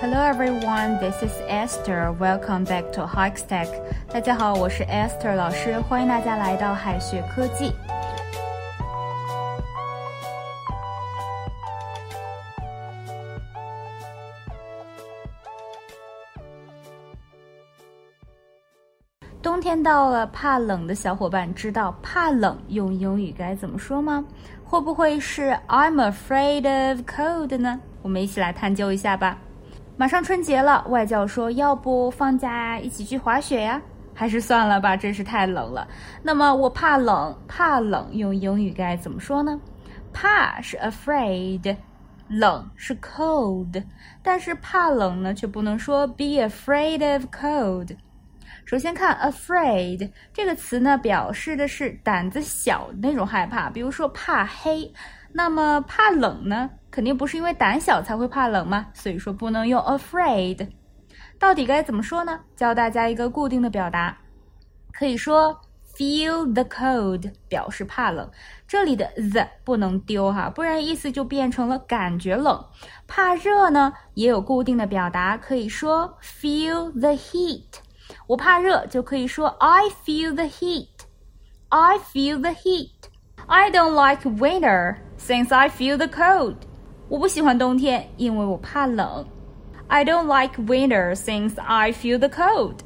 Hello everyone, this is Esther. Welcome back to Hikestack. 大家好，我是 Esther 老师，欢迎大家来到海学科技。冬天到了，怕冷的小伙伴知道怕冷用英语该怎么说吗？会不会是 I'm afraid of cold 呢？我们一起来探究一下吧。马上春节了，外教说要不放假一起去滑雪呀？还是算了吧，真是太冷了。那么我怕冷，怕冷用英语该怎么说呢？怕是 afraid，冷是 cold，但是怕冷呢却不能说 be afraid of cold。首先看 afraid 这个词呢，表示的是胆子小的那种害怕，比如说怕黑。那么怕冷呢，肯定不是因为胆小才会怕冷嘛，所以说不能用 afraid。到底该怎么说呢？教大家一个固定的表达，可以说 feel the cold 表示怕冷，这里的 the 不能丢哈，不然意思就变成了感觉冷。怕热呢，也有固定的表达，可以说 feel the heat。我怕热，就可以说 I feel the heat. I feel the heat. I don't like winter since I feel the cold. 我不喜欢冬天，因为我怕冷。I don't like winter since I feel the cold.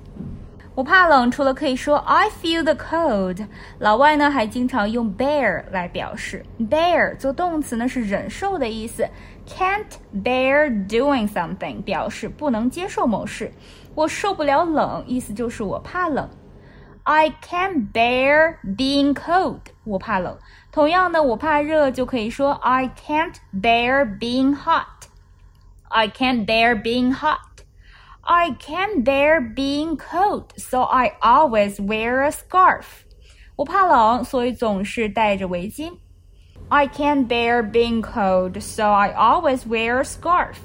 我怕冷，除了可以说 I feel the cold，老外呢还经常用 bear 来表示。bear 做动词呢是忍受的意思，can't bear doing something 表示不能接受某事。我受不了冷，意思就是我怕冷。I can't bear being cold，我怕冷。同样的，我怕热就可以说 I can't bear being hot。I can't bear being hot。 I can't bear being cold, so I always wear a scarf. 我怕冷，所以总是戴着围巾。I can't bear being cold, so I always wear a scarf.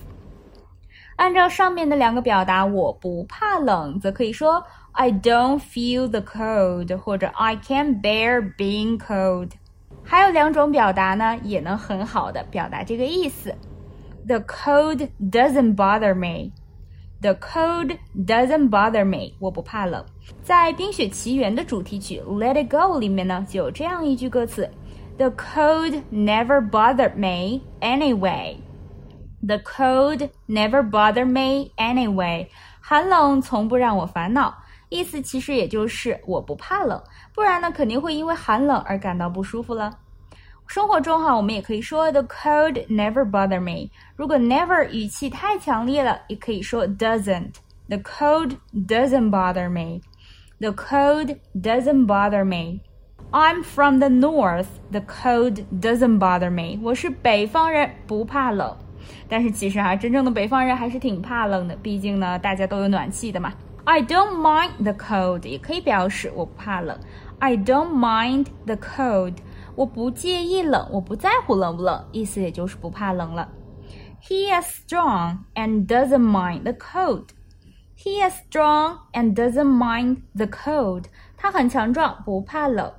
按照上面的两个表达，我不怕冷，则可以说 I don't feel the cold，或者 I can't bear being cold。还有两种表达呢，也能很好的表达这个意思。The cold doesn't bother me。 The cold doesn't bother me，我不怕冷。在《冰雪奇缘》的主题曲《Let It Go》里面呢，就有这样一句歌词：The cold never bothered me anyway。The cold never bothered me anyway。寒冷从不让我烦恼。意思其实也就是我不怕冷，不然呢肯定会因为寒冷而感到不舒服了。生活中哈，我们也可以说 the cold never bother me。如果 never 语气太强烈了，也可以说 doesn't。The cold doesn't bother me. The cold doesn't bother me. I'm from the north. The cold doesn't bother me. 我是北方人，不怕冷。但是其实哈，真正的北方人还是挺怕冷的，毕竟呢，大家都有暖气的嘛。I don't mind the cold 也可以表示我不怕冷。I don't mind the cold. 我不介意冷，我不在乎冷不冷，意思也就是不怕冷了。He is strong and doesn't mind the cold. He is strong and doesn't mind the cold. 他很强壮，不怕冷。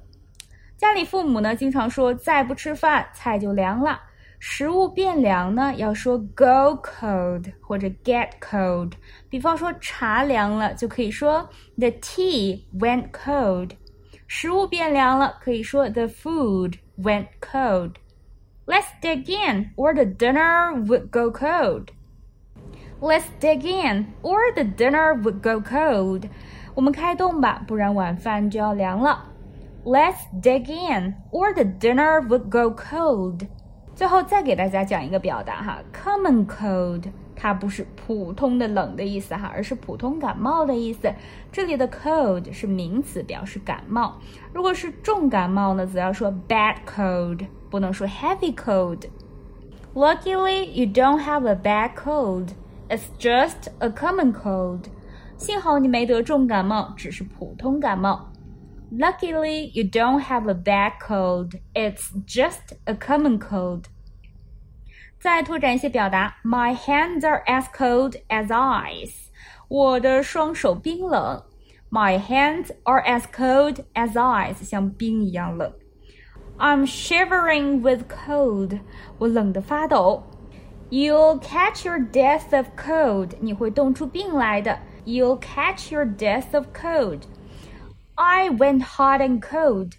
家里父母呢，经常说再不吃饭，菜就凉了。食物变凉呢，要说 go cold 或者 get cold。比方说茶凉了，就可以说 the tea went cold。食物变凉了，可以说 the food went cold. Let's dig in, or the dinner would go cold. Let's dig in, or the dinner would go cold. 我们开动吧，不然晚饭就要凉了。Let's dig in, or the dinner would go cold. 最后再给大家讲一个表达哈，common cold。 它不是普通的冷的意思哈，而是普通感冒的意思。这里的 cold 是名词，表示感冒。如果是重感冒呢，则要说 bad cold，不能说 heavy cold。Luckily, you don't have a bad cold. It's just a common cold. 幸好你没得重感冒，只是普通感冒。Luckily, you don't have a bad cold. It's just a common cold. 再拓展一些表达，My hands are as cold as ice。我的双手冰冷。My hands are as cold as ice，像冰一样冷。I'm shivering with cold。我冷得发抖。 You'll catch your death of cold，你会冻出病来的。You'll catch your death of cold. I went hot and cold.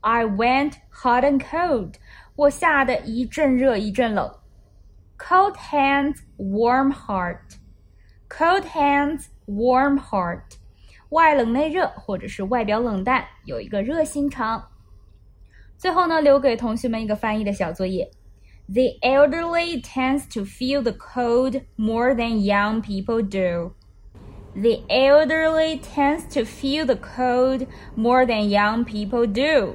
I went hot and cold. 我吓得一阵热一阵冷。 Cold hands, warm heart. Cold hands, warm heart. 外冷内热，或者是外表冷淡，有一个热心肠。最后呢，留给同学们一个翻译的小作业。The elderly tends to feel the cold more than young people do. The elderly tends to feel the cold more than young people do.